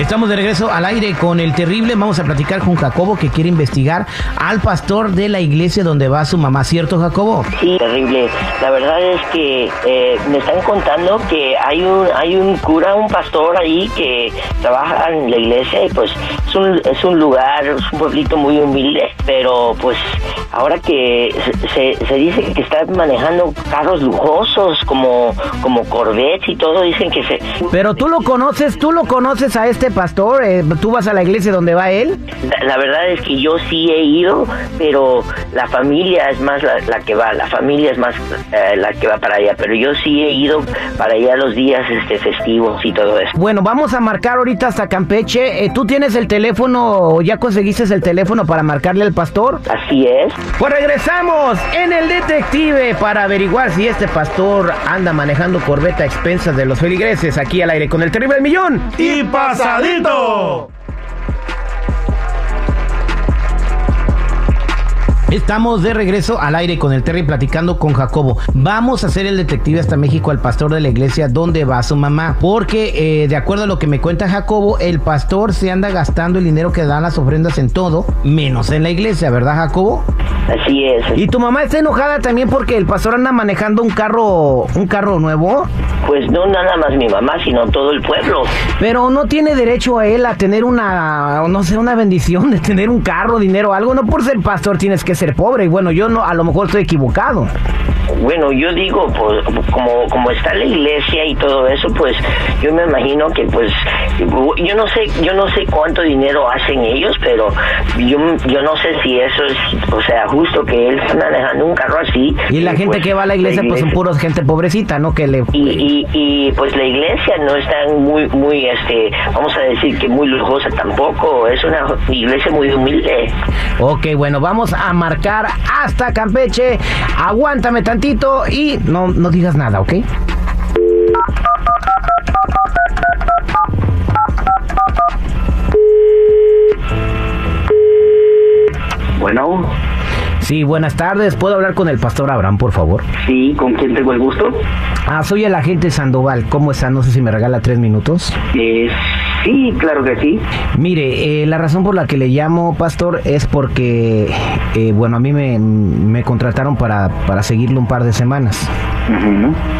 Estamos de regreso al aire con el terrible. Vamos a platicar con Jacobo que quiere investigar al pastor de la iglesia donde va su mamá, ¿cierto, Jacobo? Sí, terrible. La verdad es que eh, me están contando que hay un hay un cura, un pastor ahí que trabaja en la iglesia y pues es un, es un lugar, es un pueblito muy humilde, pero pues ahora que se, se dice que está manejando carros lujosos como como Corvettes y todo, dicen que se Pero tú lo conoces, tú lo conoces a este pastor, eh, tú vas a la iglesia donde va él. La, la verdad es que yo sí he ido, pero la familia es más la, la que va, la familia es más eh, la que va para allá, pero yo sí he ido para allá los días este festivos y todo eso. Bueno, vamos a marcar ahorita hasta Campeche. Eh, ¿Tú tienes el teléfono o ya conseguiste el teléfono para marcarle al pastor? Así es. Pues regresamos en el detective para averiguar si este pastor anda manejando corbeta a expensas de los feligreses aquí al aire con el terrible millón. y pasadito. Estamos de regreso al aire con el Terry platicando con Jacobo. Vamos a hacer el detective hasta México al pastor de la iglesia donde va su mamá. Porque eh, de acuerdo a lo que me cuenta Jacobo, el pastor se anda gastando el dinero que dan las ofrendas en todo, menos en la iglesia, ¿verdad Jacobo? Así es. Y tu mamá está enojada también porque el pastor anda manejando un carro, un carro nuevo. Pues no nada más mi mamá, sino todo el pueblo. Pero no tiene derecho a él a tener una, no sé, una bendición de tener un carro, dinero, algo. No por ser pastor tienes que ser pobre. Y bueno, yo no, a lo mejor estoy equivocado. Bueno, yo digo, pues como como está la iglesia y todo eso, pues yo me imagino que pues yo no sé, yo no sé cuánto dinero hacen ellos, pero yo yo no sé si eso es, o sea, justo que él está manejando un carro así. Y la gente pues, que va a la iglesia, pues son puros gente pobrecita, ¿no? Que le... y, y, y, pues la iglesia no está muy, muy, este, vamos a decir que muy lujosa tampoco, es una iglesia muy humilde. Ok, bueno, vamos a marcar hasta Campeche. Aguántame tantito y no, no digas nada, ¿ok? Bueno, Sí, buenas tardes. ¿Puedo hablar con el pastor Abraham, por favor? sí, ¿con quién tengo el gusto? Ah, soy el agente Sandoval. ¿Cómo está? No sé si me regala tres minutos. Eh, sí, claro que sí. Mire, eh, la razón por la que le llamo, pastor, es porque, eh, bueno, a mí me, me contrataron para, para seguirlo un par de semanas.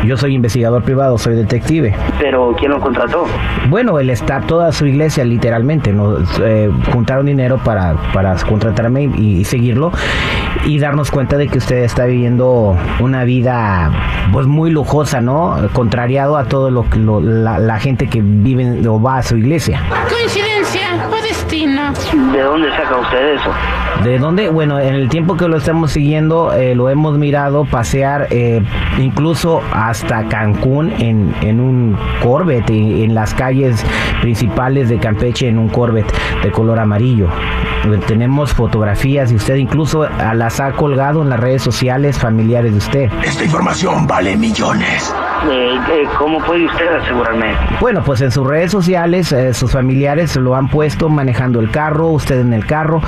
Yo soy investigador privado, soy detective. Pero ¿quién lo contrató? Bueno, el staff, toda su iglesia, literalmente, ¿no? Eh, juntaron dinero para, para contratarme y, y seguirlo y darnos cuenta de que usted está viviendo una vida, pues, muy lujosa, ¿no? Contrariado a todo lo que lo- la, la gente que vive o va a su iglesia. Coincidencia ¿De dónde saca usted eso? ¿De dónde? Bueno, en el tiempo que lo estamos siguiendo, eh, lo hemos mirado pasear eh, incluso hasta Cancún en, en un Corvette, en, en las calles principales de Campeche en un Corvette de color amarillo. Eh, Tenemos fotografías y usted incluso las ha colgado en las redes sociales familiares de usted. Esta información vale millones. Eh, eh, ¿Cómo puede usted asegurarme? Bueno, pues en sus redes sociales eh, sus familiares lo han puesto manejando el carro, usted en el carro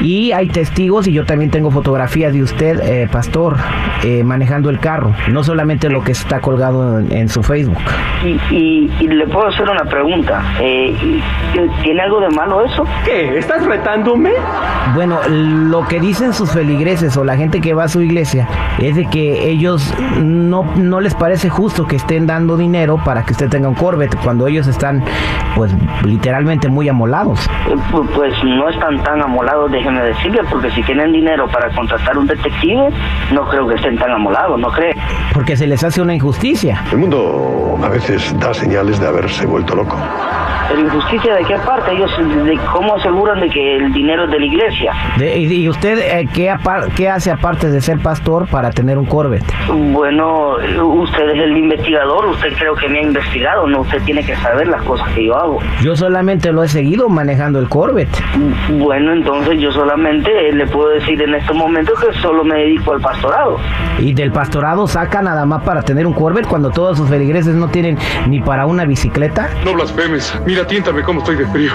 y hay testigos y yo también tengo fotografías de usted, eh, pastor, eh, manejando el carro, no solamente lo que está colgado en, en su Facebook. Y, y, y le puedo hacer una pregunta. Eh, ¿Tiene algo de malo eso? ¿Qué? ¿Estás retándome? Bueno, lo que dicen sus feligreses o la gente que va a su iglesia es de que ellos no, no les parece justo que estén dando dinero para que usted tenga un Corvette cuando ellos están pues literalmente muy amolados. Pu- Pues no están tan amolados, déjeme decirle, porque si tienen dinero para contratar un detective, no creo que estén tan amolados, ¿no cree? Porque se les hace una injusticia. El mundo a veces da señales de haberse vuelto loco. ¿Pero injusticia de qué parte? Ellos, de ¿cómo aseguran de que el dinero es de la iglesia? De- y, y usted eh, ¿qué, apar- qué hace aparte de ser pastor para tener un Corvette? Bueno, usted es el investigador, usted creo que me ha investigado, no, usted tiene que saber las cosas que yo hago. Yo solamente lo he seguido manejando el Corvette. Bueno, entonces yo solamente le puedo decir en estos momentos que solo me dedico al pastorado. Y del pastorado saca nada más para tener un Corvette cuando todos sus feligreses no tienen ni para una bicicleta. No blasfemes. Mira, tiéntame cómo estoy de frío.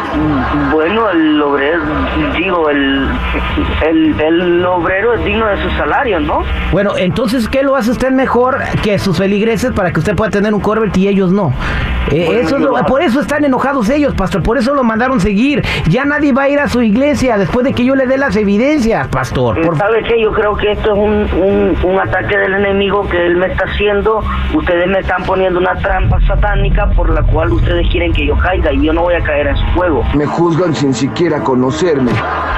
Bueno, el obrero, digo, el, el, el obrero es digno de su salario, ¿no? Bueno, entonces, ¿qué lo hace usted mejor que sus feligreses para que usted pueda tener un Corvette y ellos no? Eh, Bueno, eso lo- por eso están enojados ellos, pastor. Por eso lo mandaron seguir. Ya nadie va a ir a su iglesia después de que yo le dé las evidencias, pastor. Por ¿Sabe qué? Yo creo que esto es un, un, un ataque del enemigo que él me está haciendo. Ustedes me están poniendo una trampa satánica por la cual ustedes quieren que yo caiga y yo no voy a caer en su juego. Me juzgan sin siquiera conocerme.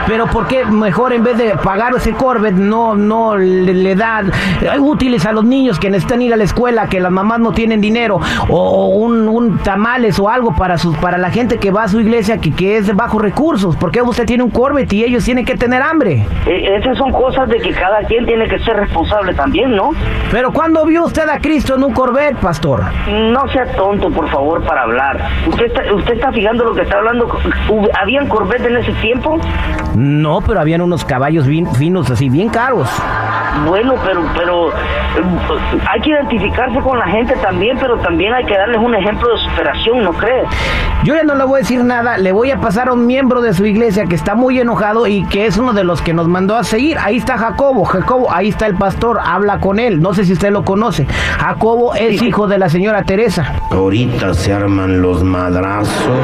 Pero ¿por qué mejor en vez de pagar ese Corvette no, no le, le da eh, útiles a los niños que necesitan ir a la escuela, que las mamás no tienen dinero, o, o un, un tamales o algo para sus, para la gente que va a su iglesia que, que es de bajos recursos? ¿Por qué usted tiene un Corvette y ellos tienen que tener hambre? Eh, esas son cosas de que cada quien tiene que ser responsable también, ¿no? Pero ¿cuándo vio usted a Cristo en un Corvette, pastor? No sea tonto, por favor, para hablar. ¿Usted está, usted está fijando lo que está hablando? ¿Hub- ¿Habían Corvette en ese tiempo? No, pero habían unos caballos bien finos, así, bien caros. Bueno, pero pero eh, hay que identificarse con la gente también, pero también hay que darles un ejemplo de superación, ¿no crees? Yo ya no le voy a decir nada, le voy a pasar a un miembro de su iglesia que está muy enojado y que es uno de los que nos mandó a seguir. Ahí está Jacobo, Jacobo, ahí está el pastor, habla con él. No sé si usted lo conoce. Jacobo es hijo de la señora Teresa. Ahorita se arman los madrazos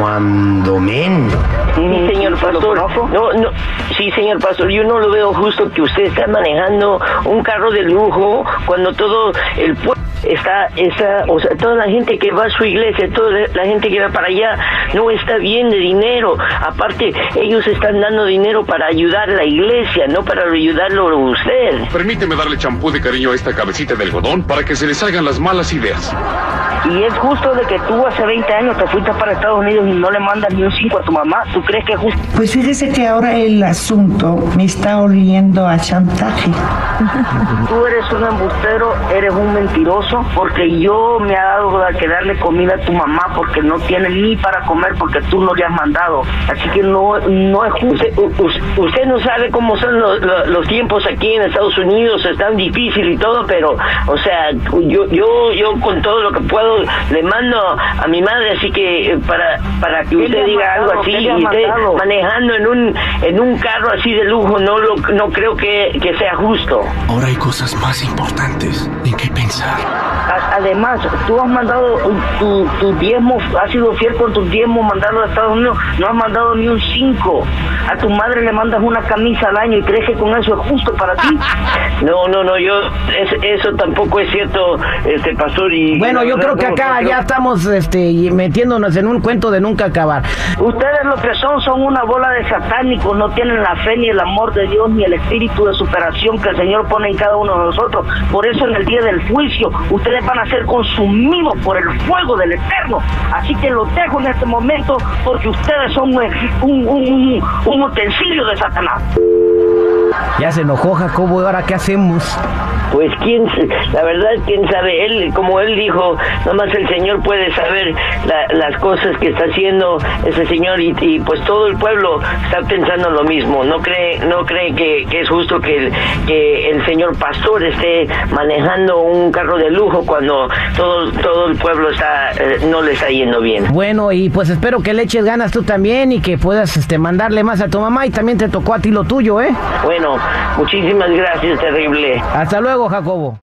cuando menos. Sí, señor pastor. No, no, sí, señor pastor, yo no lo veo justo que usted está manejando un carro de lujo cuando todo el pueblo está, esa, o sea, toda la gente que va a su iglesia, toda la gente que va para allá, no está bien de dinero. Aparte, ellos están dando dinero para ayudar a la iglesia, no para ayudarlo a usted. Permíteme darle champú de cariño a esta cabecita de algodón para que se le salgan las malas ideas. Y es justo de que tú hace 20 años te fuiste para Estados Unidos y no le mandas ni un 5 a tu mamá. ¿Tú crees que es justo? Pues fíjese que ahora el asunto me está oliendo a chantaje. Tú eres un embustero, eres un mentiroso, porque yo me ha dado a que darle comida a tu mamá porque no tiene ni para comer porque tú no le has mandado. Así que no, no es justo. Usted, usted no sabe cómo son los, los- los tiempos aquí en Estados Unidos, es tan difícil y todo, pero, o sea, yo, yo, yo con todo lo que puedo le mando a mi madre, así que eh, para, para que ¿Qué le usted diga mandado? algo así ¿Qué y mandado? manejando en un, en un carro así de lujo, no, lo, no creo que, que sea justo. Ahora hay cosas más importantes en qué pensar. A- Además, tú has mandado tu, tu diezmo, has sido fiel con tu diezmo mandando a Estados Unidos, no has mandado ni un 5. A tu madre le mandas una camisa al año y crees que con eso es justo para ti. No, no, no, yo, es- eso tampoco es cierto, este pastor. Y Bueno, yo creo que no, acá no, ya estamos este, metiéndonos en un cuento de nunca acabar. Ustedes lo que son son una bola de satánicos, no tienen la fe ni el amor de Dios ni el espíritu de superación que el Señor pone en cada uno de nosotros. Por eso en el día del juicio ustedes van a ser consumidos por el fuego del Eterno. Así que los dejo en este momento porque ustedes son un, un, un- un utensilio de Satanás. Ya se enojó Jacobo, ¿y ahora qué hacemos? Pues quién, la verdad quién sabe, él, como él dijo, nomás el Señor puede saber la- las cosas que está haciendo ese Señor y, y, pues todo el pueblo está pensando lo mismo, no cree, no cree que, que es justo que el, que el Señor pastor esté manejando un carro de lujo cuando todo, todo el pueblo está, eh, no le está yendo bien. Bueno, y pues espero que le eches ganas tú también y que puedas este, mandarle más a tu mamá y también te tocó a ti lo tuyo, ¿eh? Bueno, muchísimas gracias, terrible. Hasta luego, Jacobo.